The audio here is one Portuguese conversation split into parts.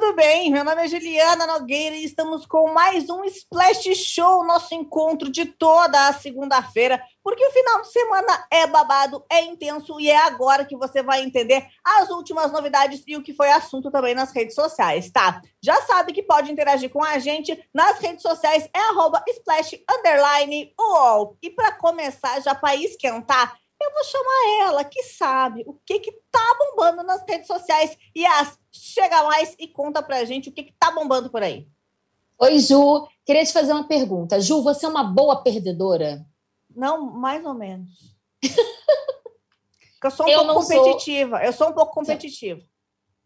Tudo bem? Meu nome é Juliana Nogueira e estamos com mais um Splash Show, nosso encontro de toda a segunda-feira, porque o final de semana é babado, é intenso e é agora que você vai entender as últimas novidades e o que foi assunto também nas redes sociais, tá? Já sabe que pode interagir com a gente nas redes sociais, é arroba splash underline UOL. E para começar, já para esquentar, eu vou chamar ela, que sabe o que que tá bombando nas redes sociais. E as chega mais e conta pra gente o que que tá bombando por aí. Oi, Ju. Queria te fazer uma pergunta. Ju, você é uma boa perdedora? Não, mais ou menos. eu sou um eu pouco competitiva. Sou... Eu sou um pouco competitiva.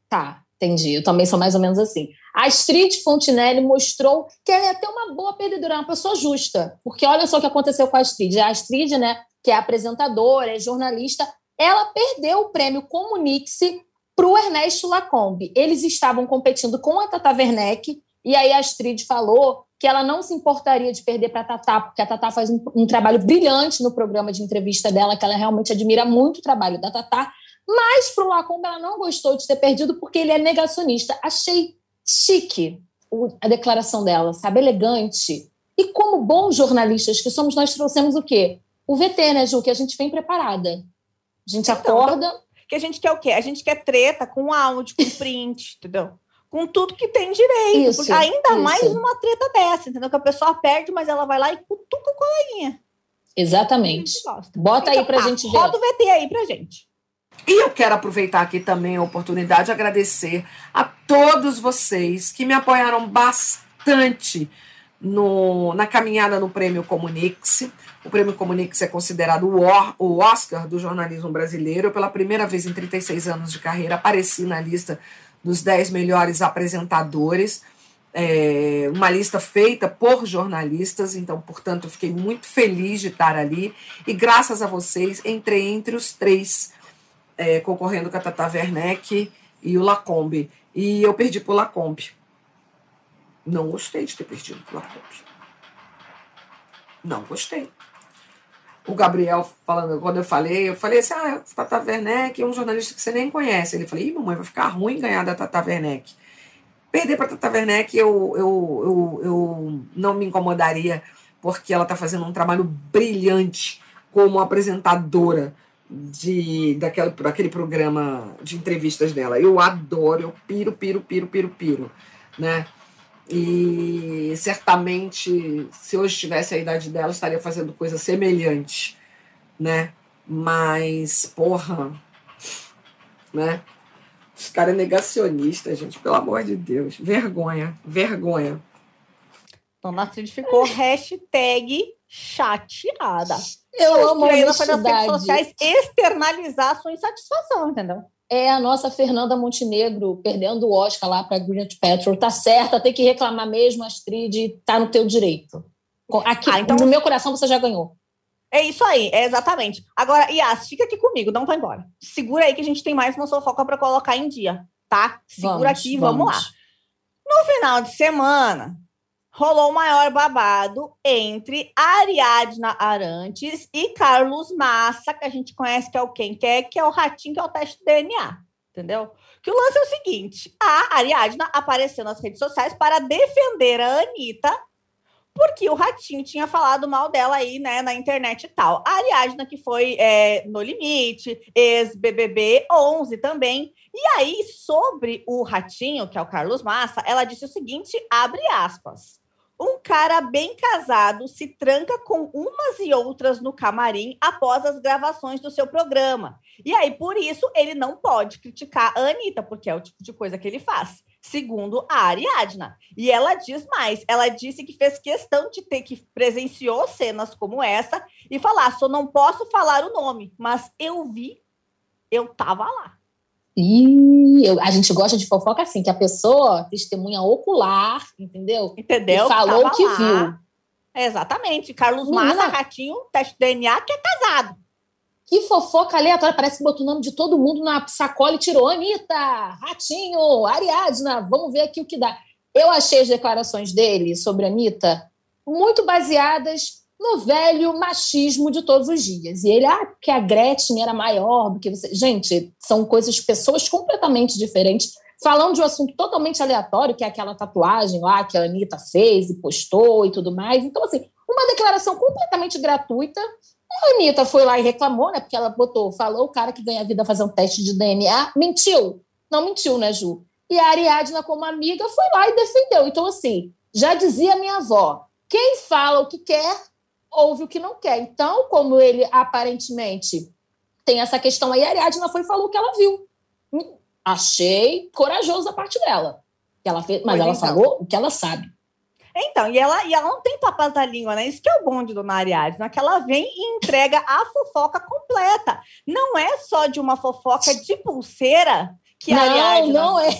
Tá, entendi. Eu também sou mais ou menos assim. A Astrid Fontinelli mostrou que ela é até uma boa perdedora, uma pessoa justa. Porque olha só o que aconteceu com a Astrid. A Astrid, né, que é apresentadora, é jornalista, ela perdeu o prêmio Comunique-se para o Ernesto Lacombe. Eles estavam competindo com a Tata Werneck, e aí a Astrid falou que ela não se importaria de perder para a Tata, porque a Tata faz um, um, trabalho brilhante no programa de entrevista dela, que ela realmente admira muito o trabalho da Tata, mas para o Lacombe ela não gostou de ter perdido porque ele é negacionista. Achei chique a declaração dela, sabe? Elegante. E como bons jornalistas que somos, nós trouxemos o quê? o VT, né, Ju? Que a gente vem preparada. A gente então, acorda. Que a gente quer o quê? A gente quer treta com áudio, com print, entendeu? Com tudo que tem direito. Isso, ainda isso. mais uma treta dessa, entendeu? Que a pessoa perde, mas ela vai lá e cutuca o coleguinha. Exatamente. Bota então, aí pra tá, gente ver. Roda o VT aí pra gente. E eu quero aproveitar aqui também a oportunidade de agradecer a todos vocês que me apoiaram bastante no, na caminhada no Prêmio Comunique-se. O Prêmio Comunix é considerado o Oscar do jornalismo brasileiro. Pela primeira vez em 36 anos de carreira, apareci na lista dos 10 melhores apresentadores. É, uma lista feita por jornalistas, então, portanto, fiquei muito feliz de estar ali. E graças a vocês, entrei entre os três, é, concorrendo com a Tata Werneck e o Lacombe. E eu perdi para o Lacombe. Não gostei de ter perdido para o Lacombe. Não gostei o Gabriel falando, quando eu falei, eu falei assim: ah, Tata Werneck é um jornalista que você nem conhece. Ele falou: ih, mamãe, vai ficar ruim ganhar da Tata Werneck. Perder para Tata Werneck eu, eu, eu, eu não me incomodaria, porque ela está fazendo um trabalho brilhante como apresentadora de daquele, daquele programa de entrevistas dela. Eu adoro, eu piro, piro, piro, piro, piro, né? E certamente, se hoje tivesse a idade dela, estaria fazendo coisa semelhante, né? Mas, porra, né? Esse cara é negacionista, gente, pelo amor de Deus. Vergonha, vergonha. Dona Astrid ficou hashtag chateada. Eu amo a honestidade. nas redes sociais externalizar a sua insatisfação, entendeu? É a nossa Fernanda Montenegro perdendo o Oscar lá para Gwyneth Paltrow. Tá certa, tem que reclamar mesmo, Astrid, tá no teu direito. Aqui, ah, então... no meu coração você já ganhou. É isso aí, é exatamente. Agora, Yas, fica aqui comigo, não vai embora. Segura aí que a gente tem mais uma fofoca para colocar em dia, tá? Segura vamos, aqui, vamos. vamos lá. No final de semana, rolou o maior babado entre Ariadna Arantes e Carlos Massa, que a gente conhece que é o quem quer, que é o ratinho, que é o teste de DNA, entendeu? Que o lance é o seguinte: a Ariadna apareceu nas redes sociais para defender a Anitta, porque o Ratinho tinha falado mal dela aí, né, na internet e tal. A Ariadna, que foi é, No Limite, ex-BBB 11 também. E aí, sobre o Ratinho, que é o Carlos Massa, ela disse o seguinte, abre aspas. Um cara bem casado se tranca com umas e outras no camarim após as gravações do seu programa. E aí, por isso, ele não pode criticar a Anitta, porque é o tipo de coisa que ele faz, segundo a Ariadna. E ela diz mais: ela disse que fez questão de ter que presenciou cenas como essa e falar: só não posso falar o nome, mas eu vi, eu tava lá. E eu, a gente gosta de fofoca assim, que a pessoa testemunha ocular, entendeu? Entendeu? E falou que lá. viu. Exatamente. Carlos Menina, Massa, Ratinho, teste DNA, que é casado. Que fofoca aleatória. Parece que botou o nome de todo mundo na sacola e tirou. Anitta, Ratinho, Ariadna, vamos ver aqui o que dá. Eu achei as declarações dele sobre a Anitta muito baseadas no velho machismo de todos os dias. E ele, ah, porque a Gretchen era maior do que você. Gente, são coisas, pessoas completamente diferentes. falando de um assunto totalmente aleatório, que é aquela tatuagem lá que a Anitta fez e postou e tudo mais. Então, assim, uma declaração completamente gratuita. A Anitta foi lá e reclamou, né? Porque ela botou, falou o cara que ganha vida fazer um teste de DNA. Mentiu. Não mentiu, né, Ju? E a Ariadna, como amiga, foi lá e defendeu. Então, assim, já dizia minha avó: quem fala o que quer, ouve o que não quer. Então, como ele aparentemente tem essa questão aí, a Ariadna foi e falou o que ela viu. Achei corajoso da parte dela. Ela fez, mas ela então. falou o que ela sabe. Então, e ela, e ela não tem papas da língua, né? Isso que é o bonde do Ariadna, que ela vem e entrega a fofoca completa. Não é só de uma fofoca de pulseira que não, a Ariadna... Não, é.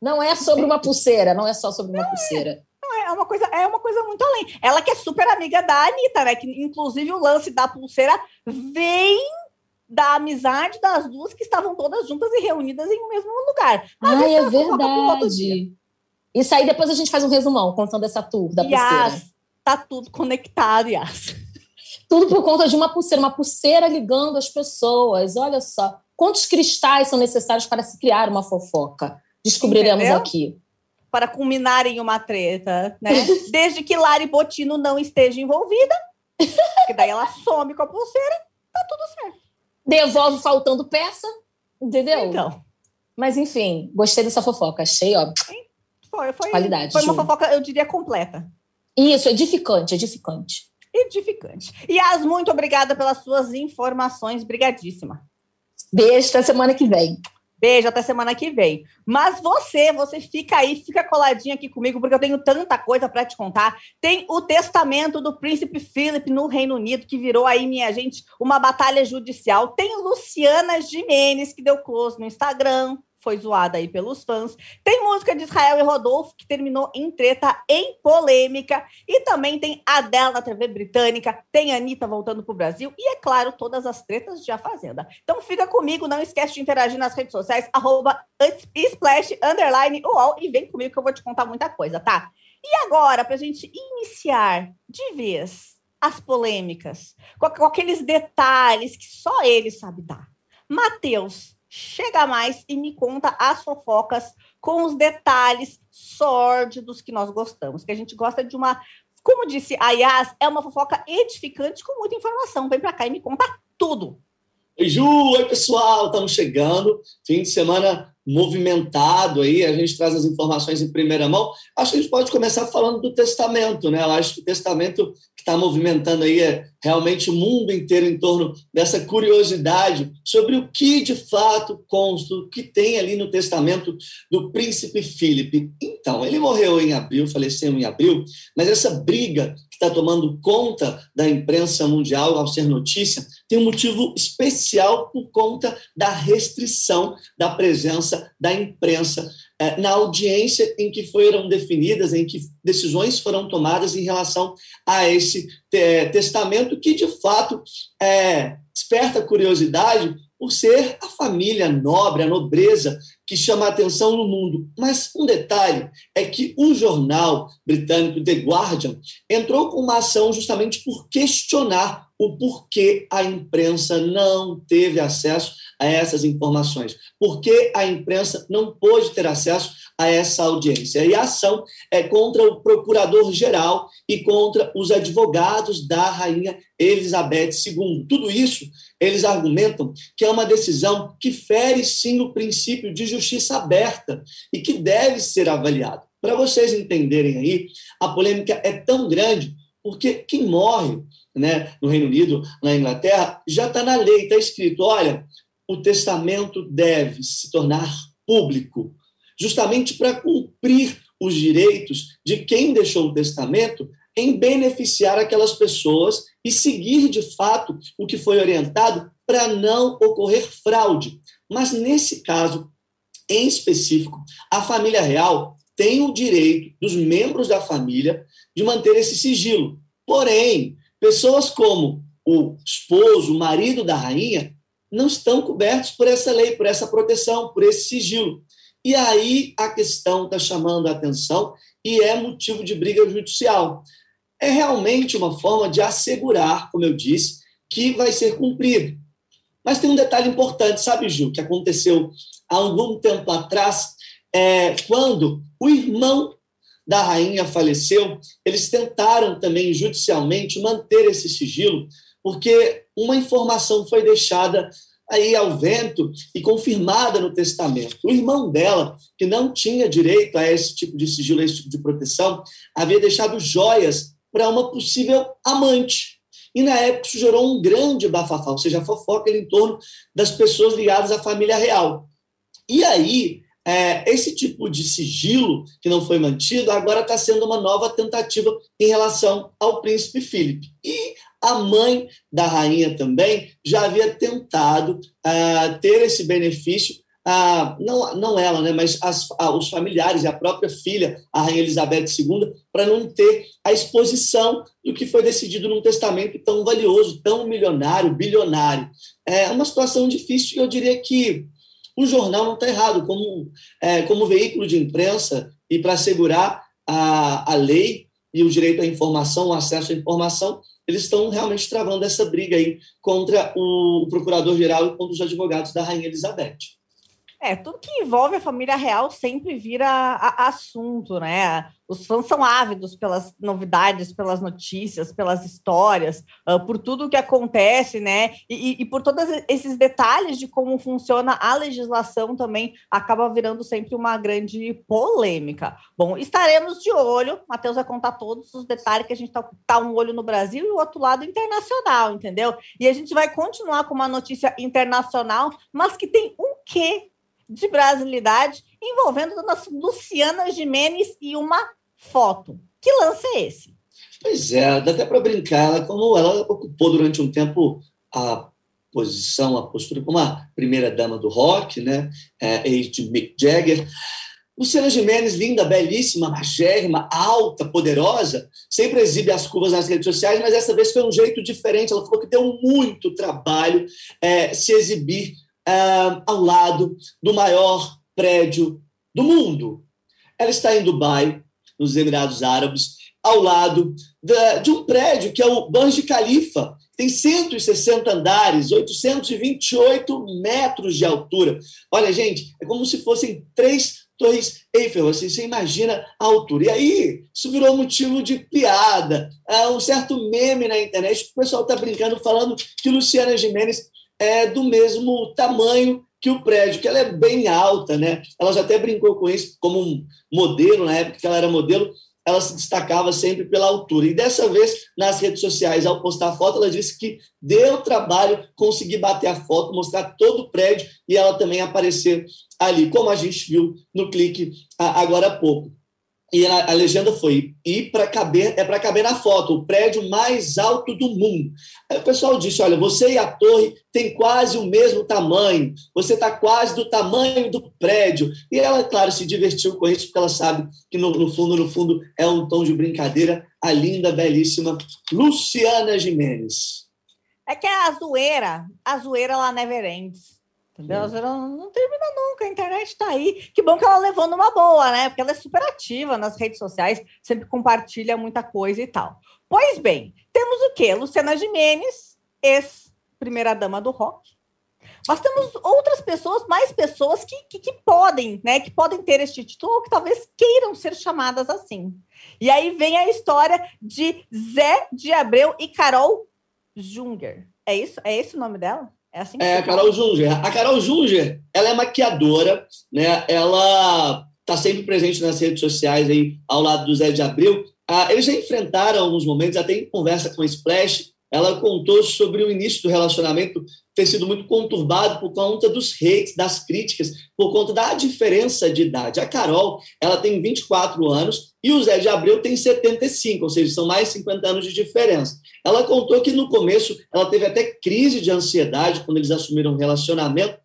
Não é sobre uma pulseira, não é só sobre uma não pulseira. É. É uma coisa, é uma coisa muito além. Ela que é super amiga da Anitta, né? Que inclusive o lance da pulseira vem da amizade das duas que estavam todas juntas e reunidas em um mesmo lugar. Mas Ai, é verdade. Isso aí depois a gente faz um resumão contando essa tour da pulseira. Tá tudo conectado, Yas. Tudo por conta de uma pulseira, uma pulseira ligando as pessoas. Olha só, quantos cristais são necessários para se criar uma fofoca? Descobriremos Entendeu? aqui. Para culminar em uma treta, né? Desde que Lari Botino não esteja envolvida, que daí ela some com a pulseira, tá tudo certo. Devolve faltando peça, entendeu? Então. Mas enfim, gostei dessa fofoca, achei, ó. Foi, foi, Qualidade, foi uma fofoca, eu diria, completa. Isso, edificante, edificante. Edificante. Yas, muito obrigada pelas suas informações. Brigadíssima. Beijo, até semana que vem. Beijo, até semana que vem. Mas você, você fica aí, fica coladinho aqui comigo, porque eu tenho tanta coisa para te contar. Tem o testamento do príncipe Philip no Reino Unido, que virou aí, minha gente, uma batalha judicial. Tem Luciana Jimenez, que deu close no Instagram foi zoada aí pelos fãs. Tem música de Israel e Rodolfo, que terminou em treta, em polêmica. E também tem Adele na TV britânica, tem Anitta voltando pro Brasil. E, é claro, todas as tretas de A Fazenda. Então fica comigo, não esquece de interagir nas redes sociais, arroba splash, underline, UOL, e vem comigo que eu vou te contar muita coisa, tá? E agora, pra gente iniciar de vez as polêmicas, com aqueles detalhes que só ele sabe dar. Matheus, chega mais e me conta as fofocas com os detalhes sórdidos que nós gostamos, que a gente gosta de uma, como disse a Yas, é uma fofoca edificante com muita informação. Vem para cá e me conta tudo. Oi, Ju, oi pessoal, estamos chegando, fim de semana movimentado aí, a gente traz as informações em primeira mão. Acho que a gente pode começar falando do testamento, né? Eu acho que o testamento que está movimentando aí é realmente o mundo inteiro em torno dessa curiosidade sobre o que de fato consta, o que tem ali no testamento do príncipe Filipe. Então, ele morreu em abril, faleceu em abril, mas essa briga que está tomando conta da imprensa mundial ao ser notícia tem um motivo especial por conta da restrição da presença da imprensa na audiência em que foram definidas, em que decisões foram tomadas em relação a esse é, testamento, que de fato é, desperta curiosidade por ser a família nobre, a nobreza que chama a atenção no mundo. Mas um detalhe é que o jornal britânico The Guardian entrou com uma ação justamente por questionar o porquê a imprensa não teve acesso a essas informações, porque a imprensa não pôde ter acesso a essa audiência. E a ação é contra o procurador-geral e contra os advogados da rainha Elizabeth II. Tudo isso, eles argumentam que é uma decisão que fere sim o princípio de justiça aberta e que deve ser avaliado. Para vocês entenderem aí, a polêmica é tão grande porque quem morre né, no Reino Unido, na Inglaterra, já está na lei, está escrito: olha, o testamento deve se tornar público, justamente para cumprir os direitos de quem deixou o testamento em beneficiar aquelas pessoas e seguir de fato o que foi orientado para não ocorrer fraude. Mas nesse caso em específico, a família real tem o direito dos membros da família de manter esse sigilo. Porém, pessoas como o esposo, o marido da rainha, não estão cobertos por essa lei, por essa proteção, por esse sigilo. E aí a questão está chamando a atenção e é motivo de briga judicial. É realmente uma forma de assegurar, como eu disse, que vai ser cumprido. Mas tem um detalhe importante, sabe, Ju, que aconteceu há algum tempo atrás é, quando o irmão da rainha faleceu, eles tentaram também judicialmente manter esse sigilo, porque uma informação foi deixada aí ao vento e confirmada no testamento. O irmão dela, que não tinha direito a esse tipo de sigilo, a esse tipo de proteção, havia deixado joias para uma possível amante. E na época isso gerou um grande bafafá, ou seja, a fofoca em torno das pessoas ligadas à família real. E aí, é, esse tipo de sigilo que não foi mantido agora está sendo uma nova tentativa em relação ao príncipe Filipe. E a mãe da rainha também já havia tentado uh, ter esse benefício, não, não ela, né, mas as, os familiares e a própria filha, a rainha Elizabeth II, para não ter a exposição do que foi decidido num testamento tão valioso, tão milionário, bilionário. É uma situação difícil eu diria que o jornal não está errado, como, é, como veículo de imprensa e para assegurar a, a lei e o direito à informação, o acesso à informação, eles estão realmente travando essa briga aí contra o, o procurador-geral e contra os advogados da Rainha Elizabeth. É, tudo que envolve a família real sempre vira a, a assunto, né? Os fãs são ávidos pelas novidades, pelas notícias, pelas histórias, uh, por tudo o que acontece, né? E, e, e, por todos esses detalhes de como funciona a legislação também acaba virando sempre uma grande polêmica. Bom, estaremos de olho. Matheus vai contar todos os detalhes que a gente tá, tá um olho no Brasil e o outro lado internacional, entendeu? E a gente vai continuar com uma notícia internacional, mas que tem um quê de brasilidade envolvendo a dona Luciana Jimenez e uma foto. Que lance é esse? Pois é, dá até para brincar. Ela, como ela ocupou durante um tempo a posição, a postura como a primeira dama do rock, né? É, ex de Mick Jagger. Luciana Gimenez, linda, belíssima, magérrima, alta, poderosa, sempre exibe as curvas nas redes sociais, mas dessa vez foi um jeito diferente. Ela falou que deu muito trabalho é, se exibir é, ao lado do maior prédio do mundo. Ela está em Dubai, nos Emirados Árabes, ao lado de um prédio que é o Burj Khalifa, tem 160 andares, 828 metros de altura. Olha, gente, é como se fossem três torres Eiffel, assim, você imagina a altura. E aí, isso virou motivo de piada, é um certo meme na internet, o pessoal está brincando, falando que Luciana Gimenez é do mesmo tamanho que o prédio, que ela é bem alta, né? Ela já até brincou com isso como um modelo, na época que ela era modelo, ela se destacava sempre pela altura. E dessa vez, nas redes sociais, ao postar a foto, ela disse que deu trabalho conseguir bater a foto, mostrar todo o prédio e ela também aparecer ali, como a gente viu no clique agora há pouco. E a, a legenda foi: e para caber é para caber na foto, o prédio mais alto do mundo. Aí o pessoal disse: olha, você e a torre têm quase o mesmo tamanho, você está quase do tamanho do prédio. E ela, claro, se divertiu com isso, porque ela sabe que no, no fundo, no fundo, é um tom de brincadeira. A linda, belíssima Luciana Jimenez. É que a zoeira, a zoeira lá never ends. Entendeu? Não, não termina nunca, a internet está aí. Que bom que ela levou numa boa, né? Porque ela é super ativa nas redes sociais, sempre compartilha muita coisa e tal. Pois bem, temos o quê? Luciana Jimenez, ex-primeira-dama do rock. Mas temos outras pessoas, mais pessoas que, que, que, podem, né? Que podem ter este título ou que talvez queiram ser chamadas assim. E aí vem a história de Zé de Abreu e Carol Junger. É isso? É esse o nome dela? É assim que É, a Carol Junger. A Carol Junger, ela é maquiadora, né? Ela está sempre presente nas redes sociais aí, ao lado do Zé de Abril. Ah, eles já enfrentaram alguns momentos, até em conversa com a Splash, ela contou sobre o início do relacionamento ter sido muito conturbado por conta dos hates, das críticas, por conta da diferença de idade. A Carol, ela tem 24 anos e o Zé de Abreu tem 75, ou seja, são mais 50 anos de diferença. Ela contou que no começo ela teve até crise de ansiedade quando eles assumiram o relacionamento,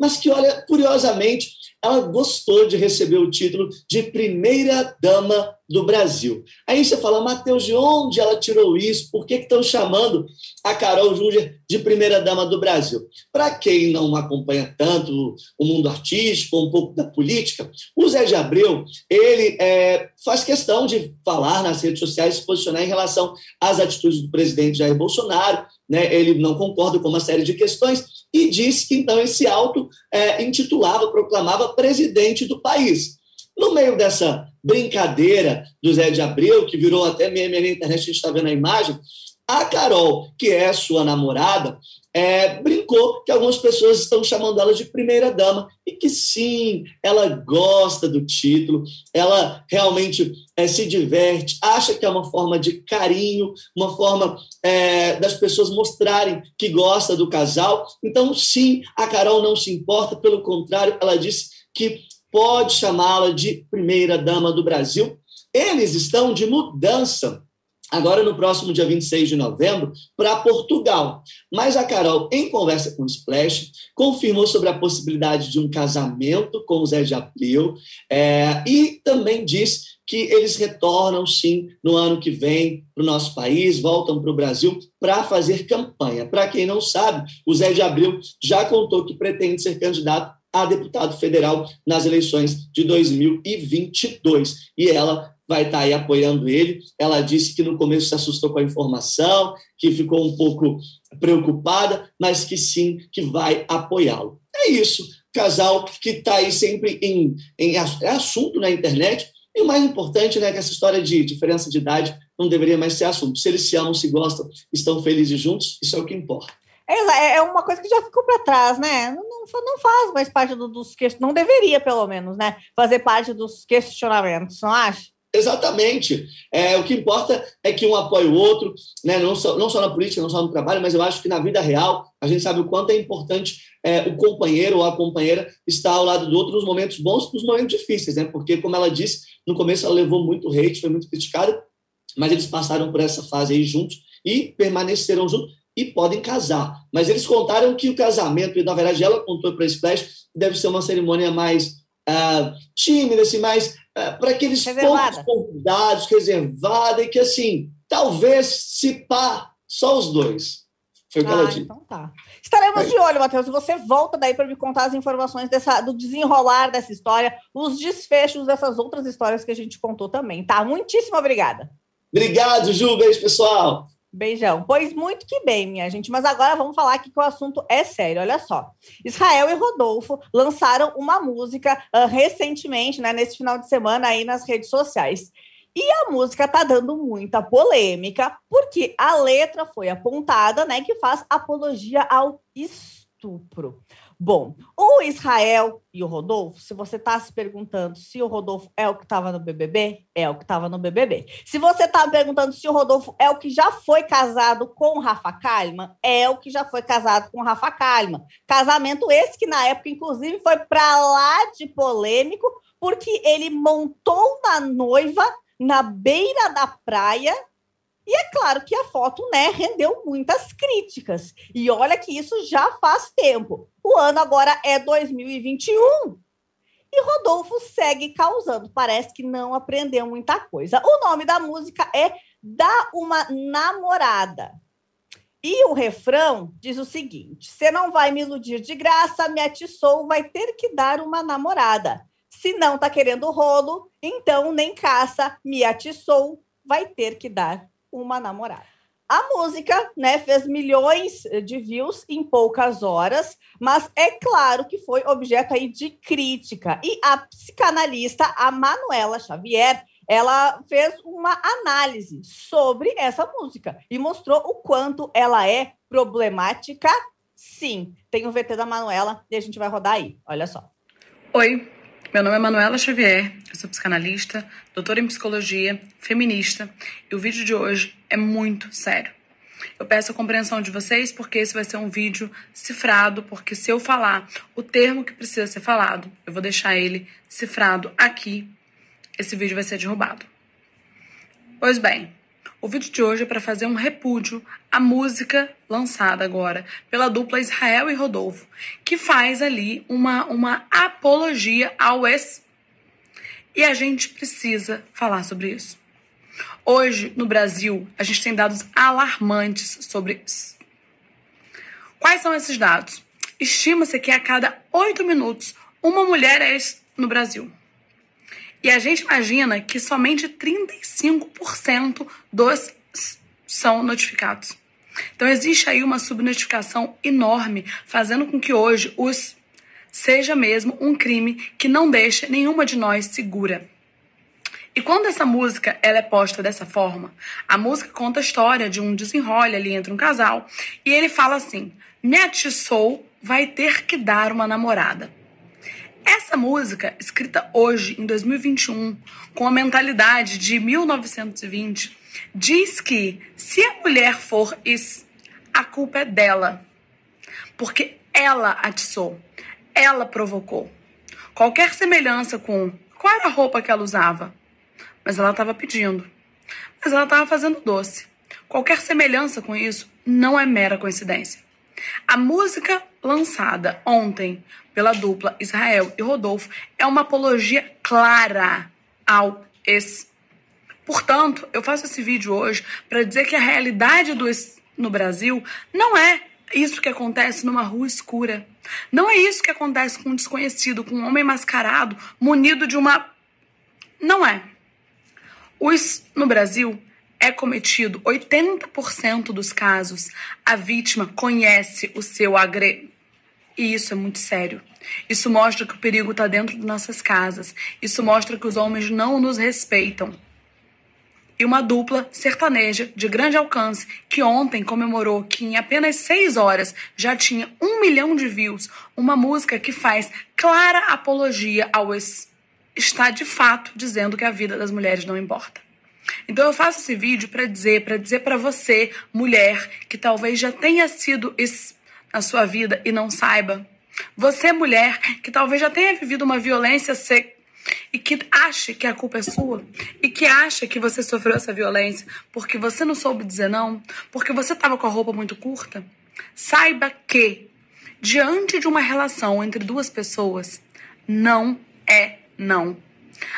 mas que, olha, curiosamente, ela gostou de receber o título de primeira dama do Brasil. Aí você fala, Matheus, de onde ela tirou isso? Por que estão chamando a Carol Júnior de primeira dama do Brasil? Para quem não acompanha tanto o mundo artístico, um pouco da política, o Zé de Abreu, ele é, faz questão de falar nas redes sociais, se posicionar em relação às atitudes do presidente Jair Bolsonaro, né? ele não concorda com uma série de questões, e disse que então esse auto é, intitulava, proclamava presidente do país. No meio dessa brincadeira do Zé de Abreu, que virou até meme na internet, a gente está vendo a imagem, a Carol, que é sua namorada, é, brincou que algumas pessoas estão chamando ela de primeira dama e que sim, ela gosta do título, ela realmente é, se diverte, acha que é uma forma de carinho, uma forma é, das pessoas mostrarem que gosta do casal. Então, sim, a Carol não se importa, pelo contrário, ela disse que pode chamá-la de primeira dama do Brasil. Eles estão de mudança agora no próximo dia 26 de novembro, para Portugal. Mas a Carol, em conversa com o Splash, confirmou sobre a possibilidade de um casamento com o Zé de Abril é, e também disse que eles retornam, sim, no ano que vem para o nosso país, voltam para o Brasil para fazer campanha. Para quem não sabe, o Zé de Abril já contou que pretende ser candidato a deputado federal nas eleições de 2022. E ela vai estar aí apoiando ele. Ela disse que no começo se assustou com a informação, que ficou um pouco preocupada, mas que sim, que vai apoiá-lo. É isso. Casal que está aí sempre em, em é assunto na internet. E o mais importante, né, que essa história de diferença de idade não deveria mais ser assunto. Se eles se amam, se gostam, estão felizes juntos, isso é o que importa. É, é uma coisa que já ficou para trás, né? Não, não faz mais parte do, dos questionamentos, não deveria, pelo menos, né? Fazer parte dos questionamentos, não acha? Exatamente. É, o que importa é que um apoie o outro, né? não, só, não só na política, não só no trabalho, mas eu acho que na vida real a gente sabe o quanto é importante é, o companheiro ou a companheira estar ao lado do outro nos momentos bons e nos momentos difíceis, né? Porque, como ela disse, no começo ela levou muito hate, foi muito criticada, mas eles passaram por essa fase aí juntos e permaneceram juntos e podem casar. Mas eles contaram que o casamento, e na verdade ela contou para esse Splash, deve ser uma cerimônia mais uh, tímida, assim, mais é, para aqueles poucos convidados, reservada, e que assim, talvez se pá, só os dois. Foi o que ah, ela disse. Então tá. Estaremos é. de olho, Matheus. Você volta daí para me contar as informações dessa, do desenrolar dessa história, os desfechos dessas outras histórias que a gente contou também, tá? Muitíssimo obrigada. Obrigado, Ju. Beijo, pessoal. Beijão. Pois muito que bem, minha gente. Mas agora vamos falar aqui que o assunto é sério. Olha só. Israel e Rodolfo lançaram uma música uh, recentemente, né, nesse final de semana aí nas redes sociais. E a música tá dando muita polêmica, porque a letra foi apontada, né, que faz apologia ao estupro. Bom, o Israel e o Rodolfo, se você está se perguntando se o Rodolfo é o que estava no BBB, é o que estava no BBB. Se você está perguntando se o Rodolfo é o que já foi casado com o Rafa Kalimann, é o que já foi casado com o Rafa Kalimann. Casamento esse que na época, inclusive, foi para lá de polêmico, porque ele montou na noiva na beira da praia e é claro que a foto, né, rendeu muitas críticas. E olha que isso já faz tempo. O ano agora é 2021. E Rodolfo segue causando. Parece que não aprendeu muita coisa. O nome da música é Dá uma Namorada. E o refrão diz o seguinte: Você não vai me iludir de graça, me atiçou, vai ter que dar uma namorada. Se não tá querendo rolo, então nem caça, me atiçou, vai ter que dar uma namorada. A música, né, fez milhões de views em poucas horas, mas é claro que foi objeto aí de crítica. E a psicanalista, a Manuela Xavier, ela fez uma análise sobre essa música e mostrou o quanto ela é problemática. Sim, tem o VT da Manuela e a gente vai rodar aí. Olha só. Oi, meu nome é Manuela Xavier, eu sou psicanalista, doutora em psicologia, feminista, e o vídeo de hoje é muito sério. Eu peço a compreensão de vocês porque esse vai ser um vídeo cifrado, porque se eu falar o termo que precisa ser falado, eu vou deixar ele cifrado aqui, esse vídeo vai ser derrubado. Pois bem, o vídeo de hoje é para fazer um repúdio à música lançada agora pela dupla Israel e Rodolfo, que faz ali uma, uma apologia ao ex. E a gente precisa falar sobre isso. Hoje, no Brasil, a gente tem dados alarmantes sobre isso. Quais são esses dados? Estima-se que a cada oito minutos uma mulher é ex no Brasil. E a gente imagina que somente 35% dos são notificados. Então existe aí uma subnotificação enorme, fazendo com que hoje os seja mesmo um crime que não deixa nenhuma de nós segura. E quando essa música ela é posta dessa forma, a música conta a história de um desenrole ali entre um casal e ele fala assim: "Me atiçou, vai ter que dar uma namorada". Essa música, escrita hoje, em 2021, com a mentalidade de 1920, diz que se a mulher for isso, a culpa é dela. Porque ela atiçou, ela provocou. Qualquer semelhança com qual era a roupa que ela usava, mas ela estava pedindo. Mas ela estava fazendo doce. Qualquer semelhança com isso não é mera coincidência. A música lançada ontem pela dupla Israel e Rodolfo é uma apologia clara ao ex. Portanto, eu faço esse vídeo hoje para dizer que a realidade do ex no Brasil não é isso que acontece numa rua escura. Não é isso que acontece com um desconhecido, com um homem mascarado, munido de uma. Não é. O no Brasil é cometido 80% dos casos. A vítima conhece o seu agressor e isso é muito sério. Isso mostra que o perigo está dentro de nossas casas. Isso mostra que os homens não nos respeitam. E uma dupla sertaneja de grande alcance que ontem comemorou que em apenas seis horas já tinha um milhão de views. Uma música que faz clara apologia ao está de fato dizendo que a vida das mulheres não importa. Então eu faço esse vídeo para dizer, para dizer para você, mulher, que talvez já tenha sido ex na sua vida e não saiba. Você, mulher, que talvez já tenha vivido uma violência e que acha que a culpa é sua e que acha que você sofreu essa violência porque você não soube dizer não, porque você estava com a roupa muito curta, saiba que diante de uma relação entre duas pessoas, não é não.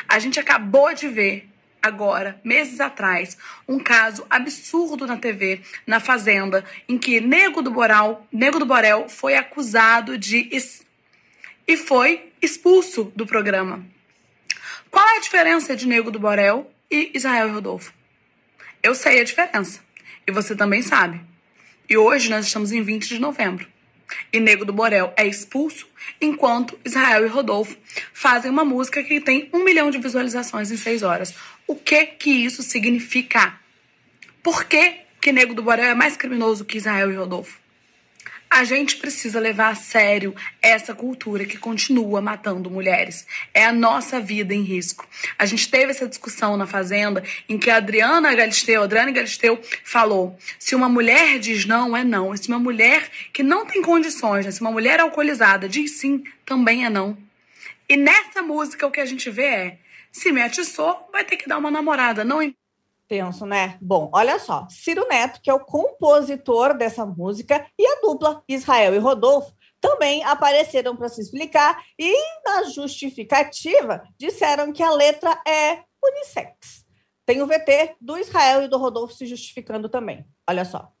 A gente acabou de ver agora, meses atrás, um caso absurdo na TV, na Fazenda, em que Nego do Borel, Nego do Borel foi acusado de e foi expulso do programa. Qual é a diferença de Nego do Borel e Israel Rodolfo? Eu sei a diferença. E você também sabe. E hoje nós estamos em 20 de novembro e Nego do Borel é expulso, enquanto Israel e Rodolfo fazem uma música que tem um milhão de visualizações em seis horas. O que que isso significa? Por que, que Nego do Borel é mais criminoso que Israel e Rodolfo? A gente precisa levar a sério essa cultura que continua matando mulheres. É a nossa vida em risco. A gente teve essa discussão na Fazenda em que a Adriana Galisteu, Adriana Galisteu falou: se uma mulher diz não, é não. E se uma mulher que não tem condições, né? se uma mulher alcoolizada diz sim, também é não. E nessa música o que a gente vê é: se me atiçou, vai ter que dar uma namorada. Não Tenso, né? Bom, olha só. Ciro Neto, que é o compositor dessa música, e a dupla Israel e Rodolfo também apareceram para se explicar e, na justificativa, disseram que a letra é unissex. Tem o VT do Israel e do Rodolfo se justificando também. Olha só.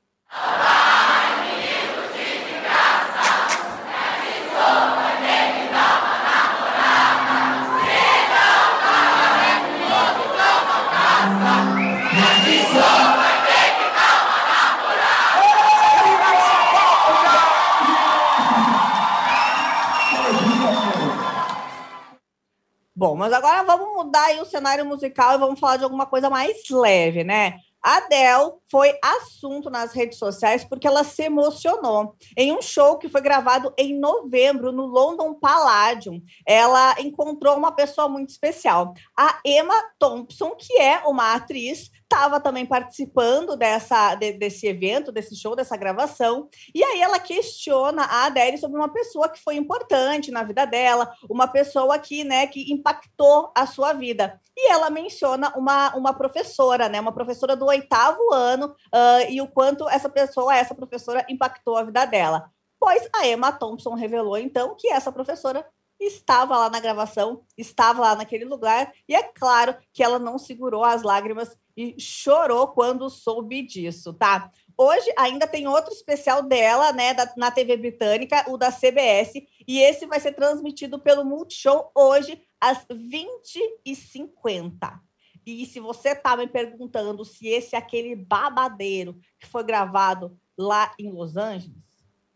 Bom, mas agora vamos mudar o cenário musical e vamos falar de alguma coisa mais leve, né? A Adele foi assunto nas redes sociais porque ela se emocionou em um show que foi gravado em novembro no London Palladium. Ela encontrou uma pessoa muito especial, a Emma Thompson, que é uma atriz estava também participando dessa, de, desse evento, desse show, dessa gravação. E aí ela questiona a Adele sobre uma pessoa que foi importante na vida dela, uma pessoa que, né, que impactou a sua vida. E ela menciona uma, uma professora, né, uma professora do oitavo ano, uh, e o quanto essa pessoa, essa professora, impactou a vida dela. Pois a Emma Thompson revelou, então, que essa professora estava lá na gravação, estava lá naquele lugar, e é claro que ela não segurou as lágrimas e chorou quando soube disso, tá? Hoje ainda tem outro especial dela, né, da, na TV britânica, o da CBS, e esse vai ser transmitido pelo Multishow hoje às 20h50. E se você tá me perguntando se esse é aquele babadeiro que foi gravado lá em Los Angeles,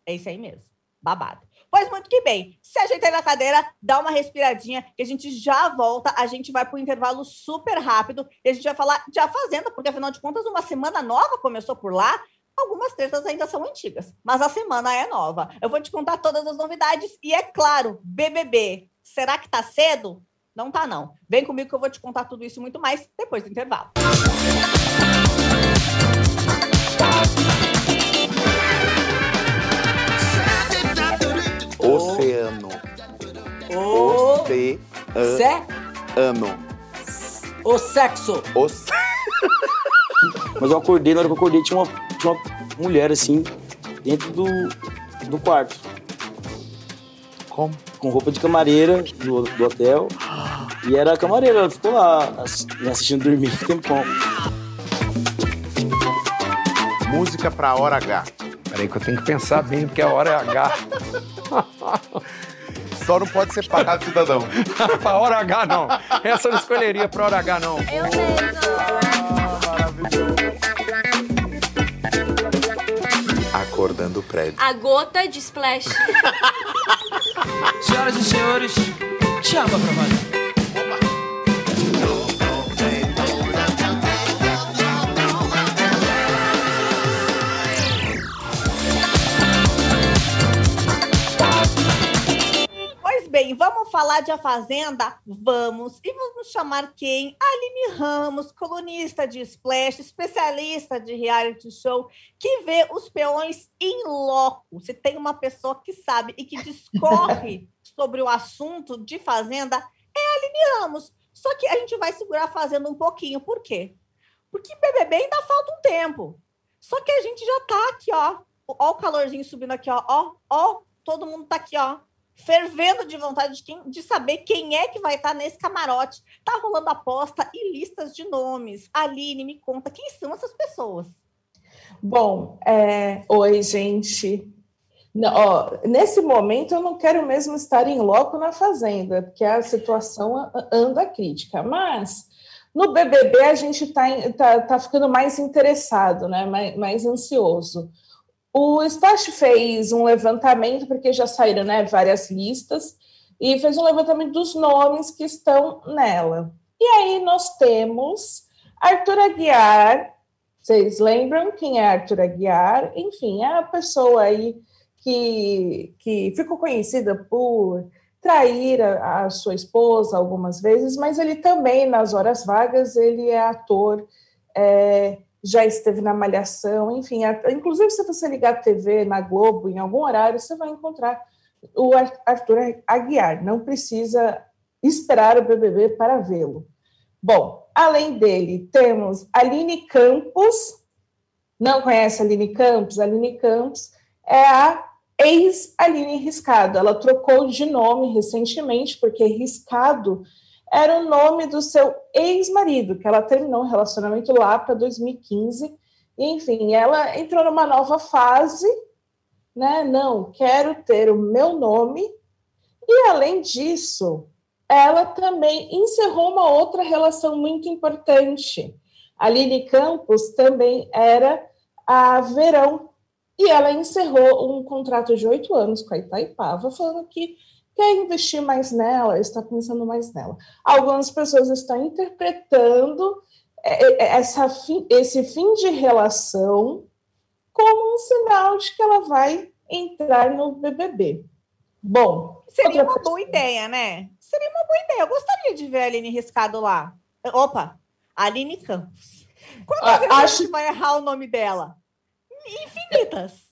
é esse aí mesmo, babado. Pois muito que bem. Se ajeita aí na cadeira, dá uma respiradinha, que a gente já volta. A gente vai para o intervalo super rápido e a gente vai falar de A Fazenda, porque afinal de contas, uma semana nova começou por lá. Algumas tretas ainda são antigas, mas a semana é nova. Eu vou te contar todas as novidades e, é claro, BBB. Será que tá cedo? Não tá, não. Vem comigo que eu vou te contar tudo isso e muito mais depois do intervalo. Oceano. O sexo. O... Mas eu acordei, na hora que eu acordei, tinha uma, tinha uma mulher assim, dentro do, do quarto. Como? Com roupa de camareira do, do hotel. E era a camareira, ela ficou lá me assistindo dormir um tempão. Música pra hora H. Peraí que eu tenho que pensar bem, porque a hora é H. Só não pode ser pagado cidadão. pra hora H, não. Essa eu não escolheria pra hora H, não. Eu mesmo. Acordando o prédio. A gota de splash. Senhoras e senhores, chama pra valer. Bem, vamos falar de A Fazenda? Vamos. E vamos chamar quem? Aline Ramos, colunista de Splash, especialista de reality show, que vê os peões em loco. Se tem uma pessoa que sabe e que discorre sobre o assunto de Fazenda, é a Aline Ramos. Só que a gente vai segurar a Fazenda um pouquinho. Por quê? Porque BBB ainda falta um tempo. Só que a gente já tá aqui, ó. Ó o calorzinho subindo aqui, ó. Ó, ó. Todo mundo tá aqui, ó fervendo de vontade de, quem, de saber quem é que vai estar nesse camarote. Tá rolando aposta e listas de nomes. Aline, me conta, quem são essas pessoas? Bom, é... oi, gente. Não, ó, nesse momento eu não quero mesmo estar em loco na fazenda, porque a situação anda crítica, mas no BBB a gente está tá, tá ficando mais interessado, né? mais, mais ansioso. O Splash fez um levantamento, porque já saíram né, várias listas, e fez um levantamento dos nomes que estão nela. E aí nós temos Arthur Aguiar, vocês lembram quem é Arthur Aguiar? Enfim, é a pessoa aí que, que ficou conhecida por trair a, a sua esposa algumas vezes, mas ele também, nas horas vagas, ele é ator, é, já esteve na Malhação, enfim, a, inclusive se você ligar a TV na Globo em algum horário, você vai encontrar o Arthur Aguiar, não precisa esperar o BBB para vê-lo. Bom, além dele, temos Aline Campos, não conhece Aline Campos? Aline Campos é a ex-Aline Riscado, ela trocou de nome recentemente, porque Riscado era o nome do seu ex-marido, que ela terminou o relacionamento lá para 2015. E, enfim, ela entrou numa nova fase, né? Não, quero ter o meu nome. E, além disso, ela também encerrou uma outra relação muito importante. A Lili Campos também era a Verão, e ela encerrou um contrato de oito anos com a Itaipava, falando que quer investir mais nela, está pensando mais nela. Algumas pessoas estão interpretando é, é, essa fim, esse fim de relação como um sinal de que ela vai entrar no BBB. Bom, seria uma boa ideia, né? Seria uma boa ideia. Eu gostaria de ver a Aline riscado lá. Opa, Aline Campos. Quantas ah, vezes acho... a gente vai errar o nome dela? Infinitas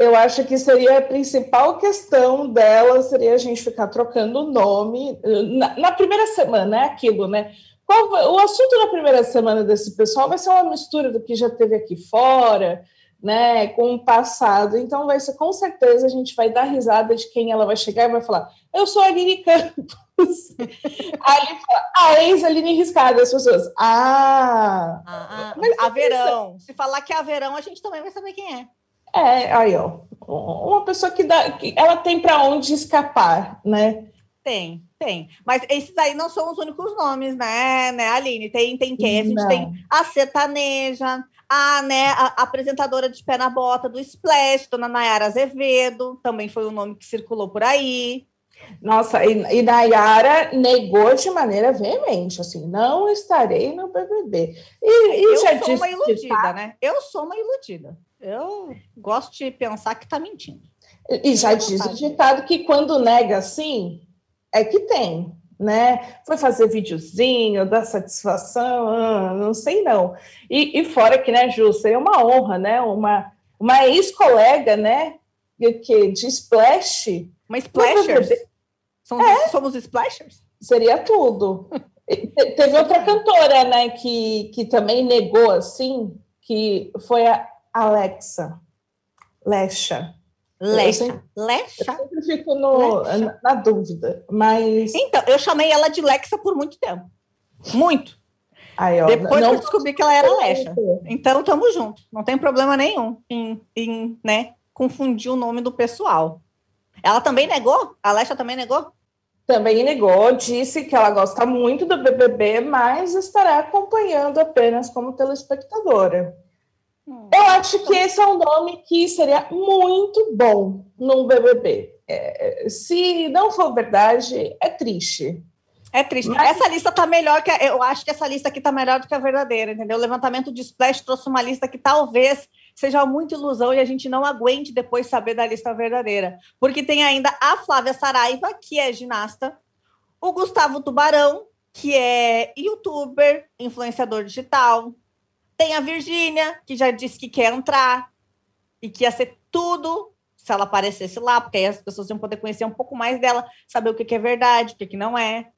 eu acho que seria a principal questão dela seria a gente ficar trocando o nome na, na, primeira semana, é aquilo, né? Qual, o assunto da primeira semana desse pessoal vai ser uma mistura do que já teve aqui fora, né, com o passado. Então vai ser com certeza a gente vai dar risada de quem ela vai chegar e vai falar: "Eu sou a Aline Campos". Aí fala, a ex Aline Riscada, as pessoas. Ah, ah, ah a Verão. Se falar que é a Verão, a gente também vai saber quem é. É, aí, ó. Uma pessoa que dá. Que ela tem para onde escapar, né? Tem. Tem. Mas esses aí não são os únicos nomes, né, né Aline? Tem, tem quem? A gente Não. tem a sertaneja, a, né, a, apresentadora de pé na bota do Splash, dona Nayara Azevedo, também foi o nome que circulou por aí. Nossa, e, e Nayara negou de maneira veemente, assim, não estarei no BBB. E, e eu já sou disse uma iludida, tá- né? Eu sou uma iludida. Eu gosto de pensar que tá mentindo. E já diz o ditado que quando nega assim, é que tem, né? Foi fazer videozinho, dar satisfação, ah, não sei não. E, e fora que, né, Ju, seria uma honra, né? Uma, uma ex-colega, né? Que, de Splash. Uma splashers? Somos, É. somos splashers? Seria tudo. Te- Teve outra cantora, né, que, que também negou, assim, que foi a Alexa Lecha. Eu Lecha. sempre- Lecha? Eu fico no- na, na dúvida, mas... Então, eu chamei ela de Lexa por muito tempo. Muito. Aí, ó, Depois não- eu descobri que ela era Lecha. Então, tamo junto. Não tem problema nenhum em, em né, confundir o nome do pessoal. Ela também negou? A Lecha também negou? Também negou, disse que ela gosta muito do BBB, mas estará acompanhando apenas como telespectadora. Eu acho que esse é um nome que seria muito bom num BBB. É, se não for verdade, é triste. É triste. Mas- Essa lista tá melhor que. a- Eu acho que essa lista aqui tá melhor do que a verdadeira, entendeu? O levantamento de Splash trouxe uma lista que talvez seja muito ilusão e a gente não aguente depois saber da lista verdadeira. Porque tem ainda a Flávia Saraiva, que é ginasta, o Gustavo Tubarão, que é youtuber, influenciador digital. Tem a Virgínia, que já disse que quer entrar e que ia ser tudo se ela aparecesse lá, porque aí as pessoas iam poder conhecer um pouco mais dela, saber o que que é verdade, o que que não é.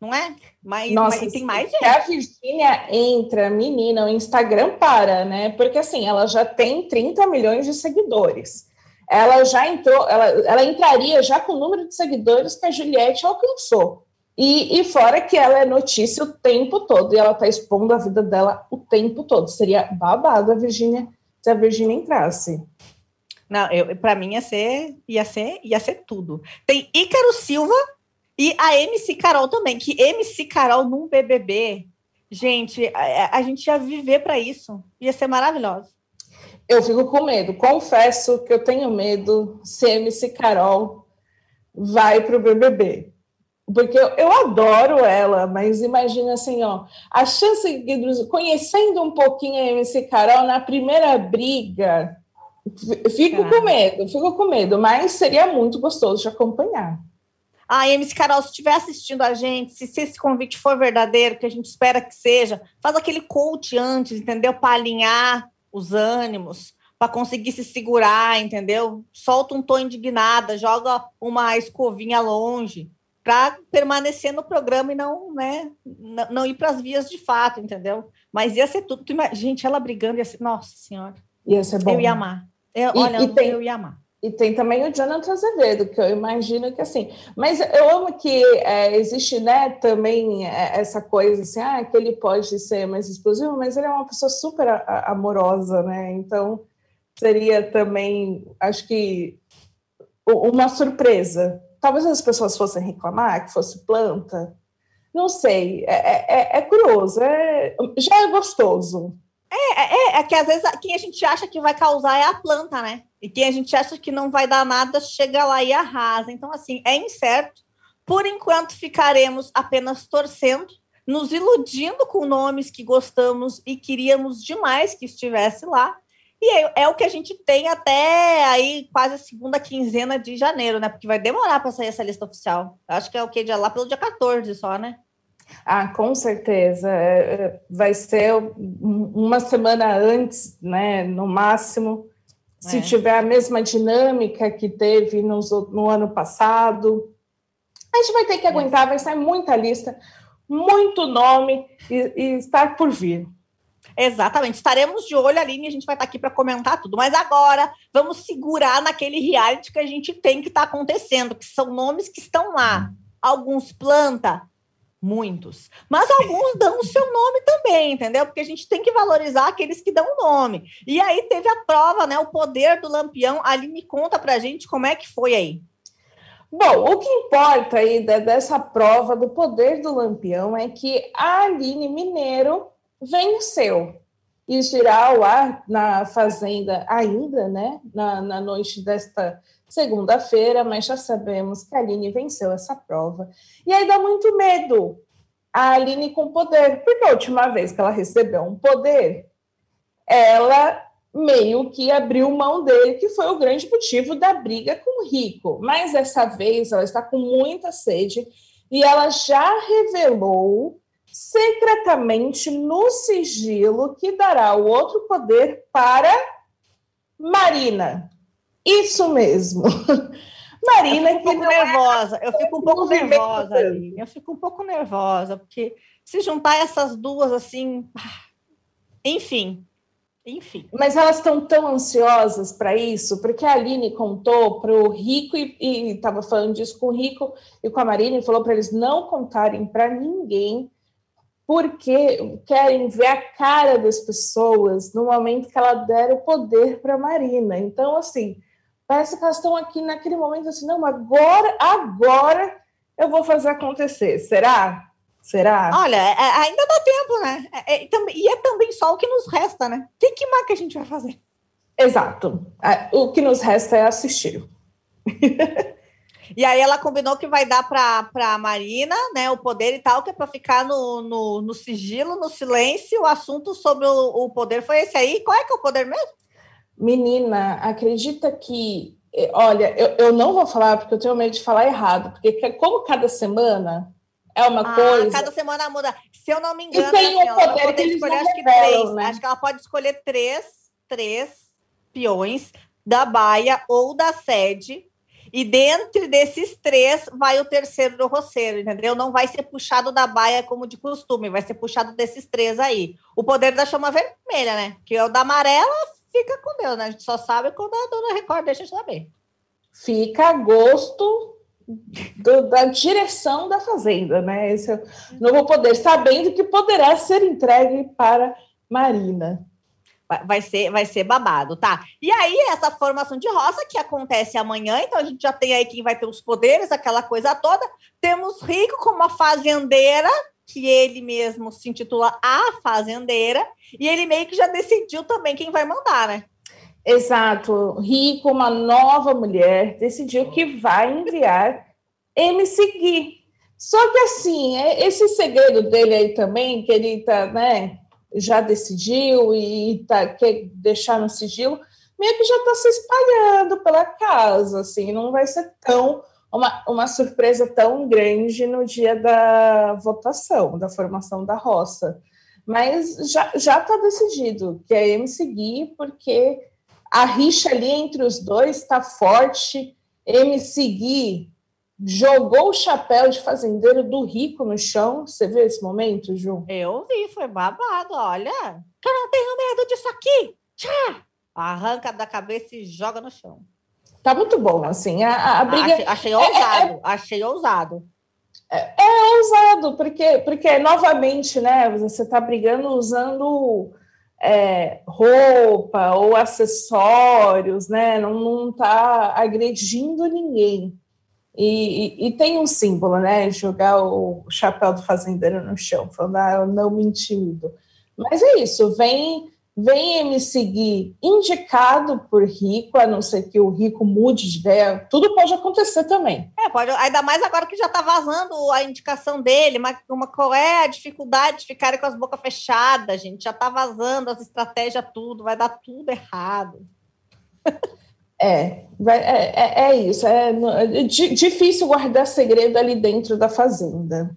Não é? Mas, Nossa, mas tem mais se gente. a Virgínia entra, menina, o Instagram para, né? Porque assim, ela já tem 30 milhões de seguidores. Ela já entrou, ela, ela entraria já com o número de seguidores que a Juliette alcançou. E, e fora que ela é notícia o tempo todo, e ela tá expondo a vida dela o tempo todo. Seria babado a Virgínia se a Virgínia entrasse. Não, eu, pra mim ia ser, ia ser, ia ser tudo. Tem Ícaro Silva e a MC Carol também, que MC Carol num BBB, gente, a, a gente ia viver pra isso. Ia ser maravilhoso. Eu fico com medo. Confesso que eu tenho medo se MC Carol vai para o BBB. Porque eu, adoro ela, mas imagina assim, ó, a chance de conhecendo um pouquinho a MC Carol na primeira briga, fico com medo, fico com medo, mas seria muito gostoso de acompanhar. Ah, MC Carol, se estiver assistindo a gente, se, se esse convite for verdadeiro, que a gente espera que seja, faz aquele coach antes, entendeu? Para alinhar os ânimos, para conseguir se segurar, entendeu? Solta um tom indignada, joga uma escovinha longe, para permanecer no programa e não, né, não, ir para as vias de fato, entendeu? Mas ia ser tudo. Gente, ela brigando ia ser. Nossa Senhora, Ia ser bom. eu ia amar. Eu, E- olha, e tem- eu ia amar. E tem também o Jonathan Azevedo, que eu imagino que assim. Mas eu amo que é, existe, né, também é, essa coisa assim, ah, que ele pode ser mais explosivo, mas ele é uma pessoa super amorosa, né? Então seria também, acho que, uma surpresa. Talvez as pessoas fossem reclamar que fosse planta. Não sei, é, é- é- é curioso, é- já é gostoso. É, é, é que às vezes quem a gente acha que vai causar é a planta, né? E quem a gente acha que não vai dar nada chega lá e arrasa. Então, assim, é incerto. Por enquanto, ficaremos apenas torcendo, nos iludindo com nomes que gostamos e queríamos demais que estivesse lá. E é, é o que a gente tem até aí quase a segunda quinzena de janeiro, né? Porque vai demorar para sair essa lista oficial. Acho que é o que? Lá pelo dia 14 só, né? Ah, com certeza. É, é, Vai ser um- uma semana antes, né? No máximo. Se É. tiver a mesma dinâmica que teve nos o- no ano passado. A gente vai ter que aguentar, vai sair muita lista, muito nome e, e estar por vir. Exatamente. Estaremos de olho, Aline, a gente vai estar aqui para comentar tudo. Mas agora, vamos segurar naquele reality que a gente tem que estar acontecendo, que são nomes que estão lá. Alguns planta, muitos. Mas alguns dão o seu nome também, entendeu? Porque a gente tem que valorizar aqueles que dão o nome. E aí teve a prova, né? O poder do Lampião. A Aline conta pra gente como é que foi aí. Bom, o que importa aí dessa prova do poder do Lampião é que a Aline Mineiro venceu. Isso irá ao ar na Fazenda ainda, né? Na, na noite desta segunda-feira, mas já sabemos que a Aline venceu essa prova. E aí dá muito medo a Aline com poder, porque a última vez que ela recebeu um poder, ela meio que abriu mão dele, que foi o grande motivo da briga com o Rico. Mas dessa vez ela está com muita sede e ela já revelou secretamente no sigilo que dará o outro poder para Marina. Isso mesmo. Marina eu fico um pouco é nervosa. Eu fico um pouco nervosa ali. Eu fico um pouco nervosa porque se juntar essas duas assim, enfim, enfim. Mas elas estão tão ansiosas para isso, porque a Aline contou para o Rico e estava falando disso com o Rico e com a Marina e falou para eles não contarem para ninguém, porque querem ver a cara das pessoas no momento que ela der o poder para Marina. Então, assim, parece que elas estão aqui naquele momento assim, não, agora, agora eu vou fazer acontecer. Será? Será? Olha, é, é, ainda dá tempo, né? É, e é também só o que nos resta, né? O que, que mais que a gente vai fazer? Exato. O que nos resta é assistir. e aí ela combinou que vai dar para a Marina, né, o poder e tal, que é para ficar no, no, no, sigilo, no silêncio. O assunto sobre o, o poder foi esse aí. Qual é que é o poder mesmo? Menina, acredita que Olha, eu, eu não vou falar porque eu tenho medo de falar errado, porque como cada semana é uma ah, coisa. Cada semana muda. Se eu não me engano, tem assim, ela pode escolher acho que três. Né? Acho que ela pode escolher três, três peões da baia ou da sede. E dentro desses três vai o terceiro do roceiro, entendeu? Não vai ser puxado da baia como de costume, vai ser puxado desses três aí. O poder da chama vermelha, né? Que é o da amarela, fica com Deus, né? A gente só sabe quando a dona Record deixa de saber. Fica a gosto do, da direção da fazenda, né? Esse é novo poder, sabendo que poderá ser entregue para Marina. Vai ser, vai ser babado, tá? E aí, essa formação de roça que acontece amanhã, então a gente já tem aí quem vai ter os poderes, aquela coisa toda. Temos Rico como uma fazendeira, que ele mesmo se intitula A Fazendeira, e ele meio que já decidiu também quem vai mandar, né? Exato. Rico, uma nova mulher, decidiu que vai enviar MC Gui. Só que assim, é, esse segredo dele aí também, que ele tá, né, já decidiu e tá, quer deixar no sigilo, meio que já está se espalhando pela casa, assim, não vai ser tão uma, uma surpresa tão grande no dia da votação, da formação da roça. Mas já está decidido que é MC Gui, porque a rixa ali entre os dois está forte. MC Gui jogou o chapéu de fazendeiro do rico no chão. Você viu esse momento, Ju? Eu vi, foi babado. Olha, eu não tenho medo disso aqui. Tchá! Arranca da cabeça e joga no chão. Tá muito bom, assim. A, a briga. Achei, achei ousado, é, é, achei ousado. É, é ousado, porque, porque, novamente, né, você tá brigando usando é, roupa ou acessórios, né? Não está agredindo ninguém. E, e, tem um símbolo, né? Jogar o chapéu do fazendeiro no chão, falando, ah, eu não me intimido. Mas é isso, vem venha me seguir indicado por rico, a não ser que o rico mude de ideia, tudo pode acontecer também. É, pode, ainda mais agora que já está vazando a indicação dele, mas uma, qual é a dificuldade de ficarem com as bocas fechadas, gente? Já está vazando as estratégias, tudo, vai dar tudo errado. É, é, é, é, isso. É, é difícil guardar segredo ali dentro da fazenda.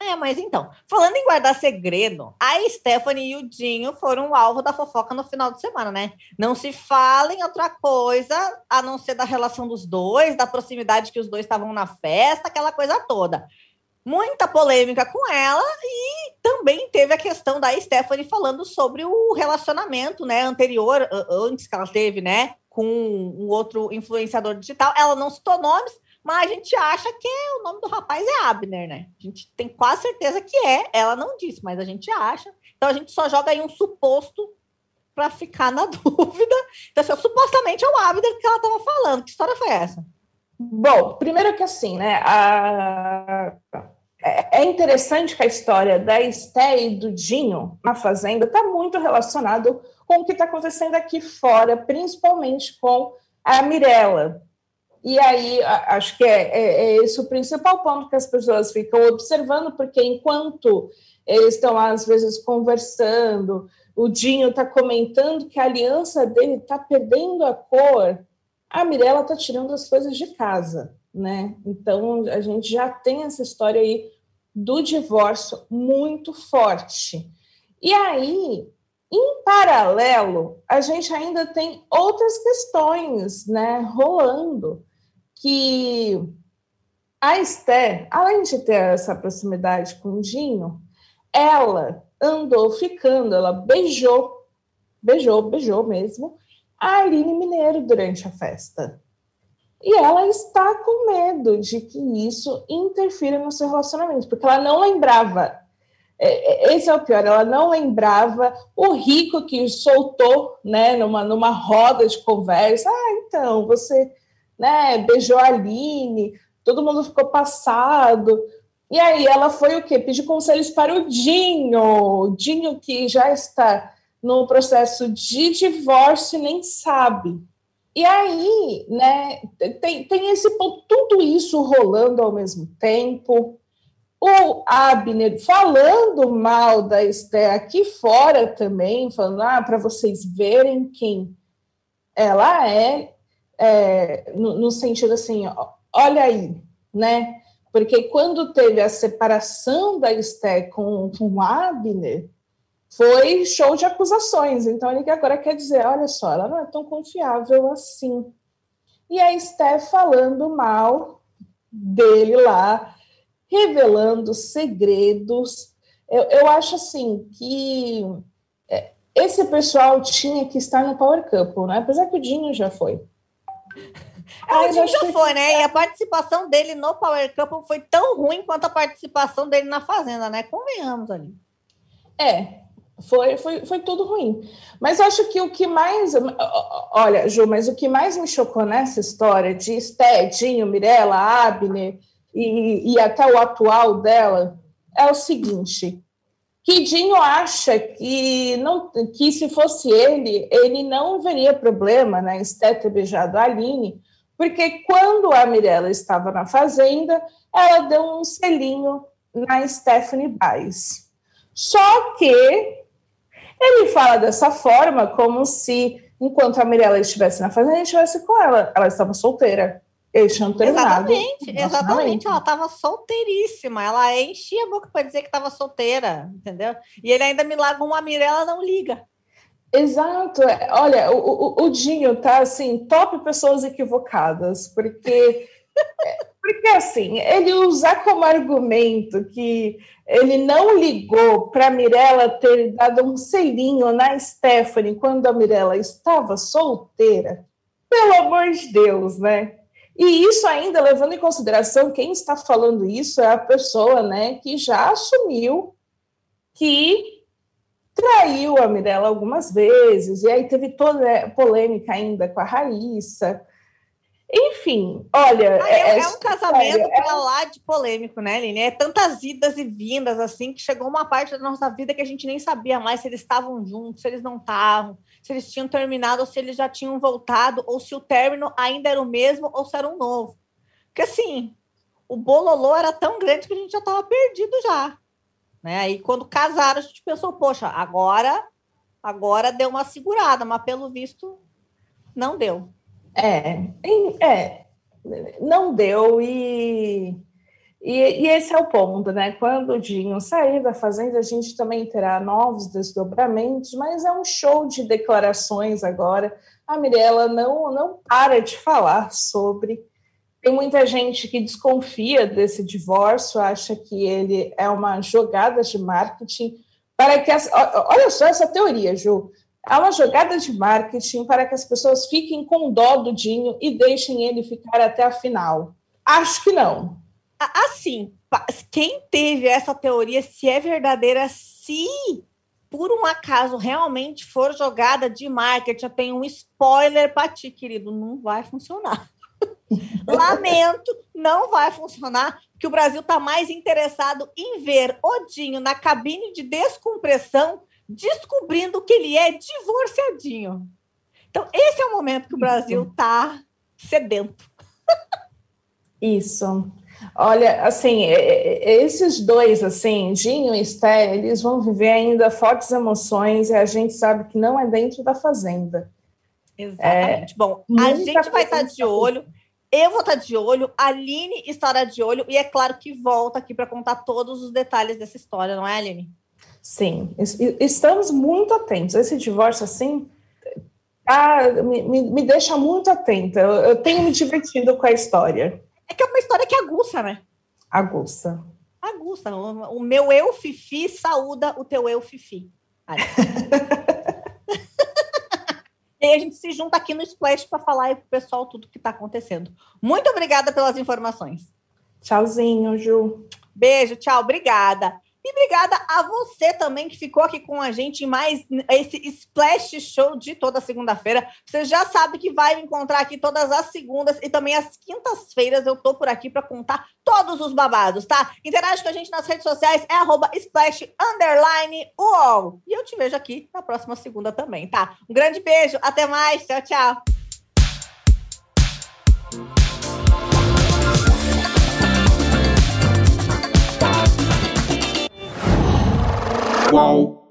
É, mas então, falando em guardar segredo, a Stephanie e o Dinho foram o alvo da fofoca no final de semana, né? Não se fala em outra coisa a não ser da relação dos dois, da proximidade que os dois estavam na festa, aquela coisa toda. Muita polêmica com ela e também teve a questão da Stephanie falando sobre o relacionamento, né, anterior, antes que ela teve, né, com um outro influenciador digital. Ela não citou nomes, mas a gente acha que o nome do rapaz é Abner, né? A gente tem quase certeza que é. Ela não disse, mas a gente acha. Então a gente só joga aí um suposto para ficar na dúvida. Então, assim, supostamente é o Abner que ela estava falando. Que história foi essa? Bom, primeiro que assim, né? A... É, interessante que a história da Esté e do Dinho na Fazenda está muito relacionado com o que está acontecendo aqui fora, principalmente com a Mirella. E aí, acho que é, é, é, esse o principal ponto que as pessoas ficam observando, porque enquanto eles estão, às vezes, conversando, o Dinho está comentando que a aliança dele está perdendo a cor, a Mirella está tirando as coisas de casa, né? Então, a gente já tem essa história aí do divórcio muito forte. E aí, em paralelo, a gente ainda tem outras questões né, rolando, que a Esther, além de ter essa proximidade com o Dinho, ela andou ficando, ela beijou, beijou, beijou mesmo, a Aline Mineiro durante a festa. E ela está com medo de que isso interfira no seu relacionamento, porque ela não lembrava é, é, esse é o pior, ela não lembrava o rico que soltou, né, numa, numa roda de conversa, ah, então, você, né, beijou a Aline, todo mundo ficou passado, e aí ela foi o quê? Pedir conselhos para o Dinho, Dinho que já está no processo de divórcio e nem sabe. E aí, né, tem, tem esse ponto, tudo isso rolando ao mesmo tempo, o Abner falando mal da Esté aqui fora também, falando, ah, para vocês verem quem ela é, é no, no, sentido assim, olha aí, né? Porque quando teve a separação da Esté com, com o Abner, foi show de acusações. Então ele agora quer dizer, olha só, ela não é tão confiável assim. E a Esté falando mal dele lá, revelando segredos. Eu, eu acho assim que é, esse pessoal tinha que estar no Power Couple, né? Apesar que o Dinho já foi. Ah, o Dinho já foi, né? E a participação dele no Power Couple foi tão ruim quanto a participação dele na Fazenda, né? Convenhamos ali. É, foi, foi, foi tudo ruim. Mas acho que o que mais. Olha, Ju, mas o que mais me chocou nessa história de Esté, Dinho, Mirella, Abner e, e até o atual dela é o seguinte: que Dinho acha que, não, que se fosse ele, ele não veria problema na né, Esté ter beijado a Aline, porque quando a Mirella estava na Fazenda, ela deu um selinho na Stephanie Baez. Só que ele fala dessa forma como se, enquanto a Mirella estivesse na Fazenda, ele estivesse com ela. Ela estava solteira. Eles tinham terminado. Exatamente, exatamente. Ela estava solteiríssima. Ela enchia a boca para dizer que estava solteira, entendeu? E ele ainda me larga uma Mirella, não liga. Exato. É, olha, o, o, o Dinho tá assim, top pessoas equivocadas, porque. Porque assim, ele usar como argumento que ele não ligou para a Mirella ter dado um selinho na Stephanie quando a Mirella estava solteira, pelo amor de Deus, né? E isso ainda levando em consideração quem está falando isso é a pessoa, né, que já assumiu que traiu a Mirella algumas vezes, e aí teve toda polêmica ainda com a Raíssa. Enfim, olha. Ah, é, é, é, um casamento é... para lá de polêmico, né, Aline? É tantas idas e vindas, assim, que chegou uma parte da nossa vida que a gente nem sabia mais se eles estavam juntos, se eles não estavam se eles tinham terminado ou se eles já tinham voltado, ou se o término ainda era o mesmo ou se era um novo. Porque assim, o bololô era tão grande que a gente já estava perdido já. Né? Aí quando casaram, a gente pensou, poxa, agora agora deu uma segurada, mas pelo visto não deu. É, é não deu e e, e, esse é o ponto, né? Quando o Dinho sair da Fazenda, a gente também terá novos desdobramentos, mas é um show de declarações agora. A Mirella não, não para de falar sobre. Tem muita gente que desconfia desse divórcio, acha que ele é uma jogada de marketing para que. Olha só essa teoria, Ju. É uma jogada de marketing para que as pessoas fiquem com dó do Dinho e deixem ele ficar até a final. Acho que não Assim, quem teve essa teoria, se é verdadeira, se por um acaso realmente for jogada de marketing, eu tenho um spoiler para ti, querido, não vai funcionar. Lamento, não vai funcionar, que o Brasil está mais interessado em ver Odinho na cabine de descompressão, descobrindo que ele é divorciadinho. Então, esse é o momento que o Brasil está sedento. Isso. Olha, assim, é, é, é, esses dois, assim, Dinho e Esté, eles vão viver ainda fortes emoções e a gente sabe que não é dentro da fazenda. Exatamente. É, Bom, a gente vai estar de olho. Eu vou estar de olho, a Aline estará de olho, e é claro que volta aqui para contar todos os detalhes dessa história, não é, Aline? Sim, estamos muito atentos. Esse divórcio, assim, ah, me, me, deixa muito atenta. Eu, eu tenho me divertido com a história. É que é uma história que aguça, né? Aguça. Aguça. O, o meu eu fifi saúda o teu eu fifi. e aí a gente se junta aqui no Splash para falar aí pro pessoal tudo que está acontecendo. Muito obrigada pelas informações. Tchauzinho, Ju. Beijo, tchau, obrigada. E obrigada a você também que ficou aqui com a gente em mais esse Splash Show de toda segunda-feira. Você já sabe que vai me encontrar aqui todas as segundas e também às quintas-feiras eu tô por aqui para contar todos os babados, tá? Interage com a gente nas redes sociais, é arroba splash underline UOL. E eu te vejo aqui na próxima segunda também, tá? Um grande beijo, até mais, tchau, tchau. Qual?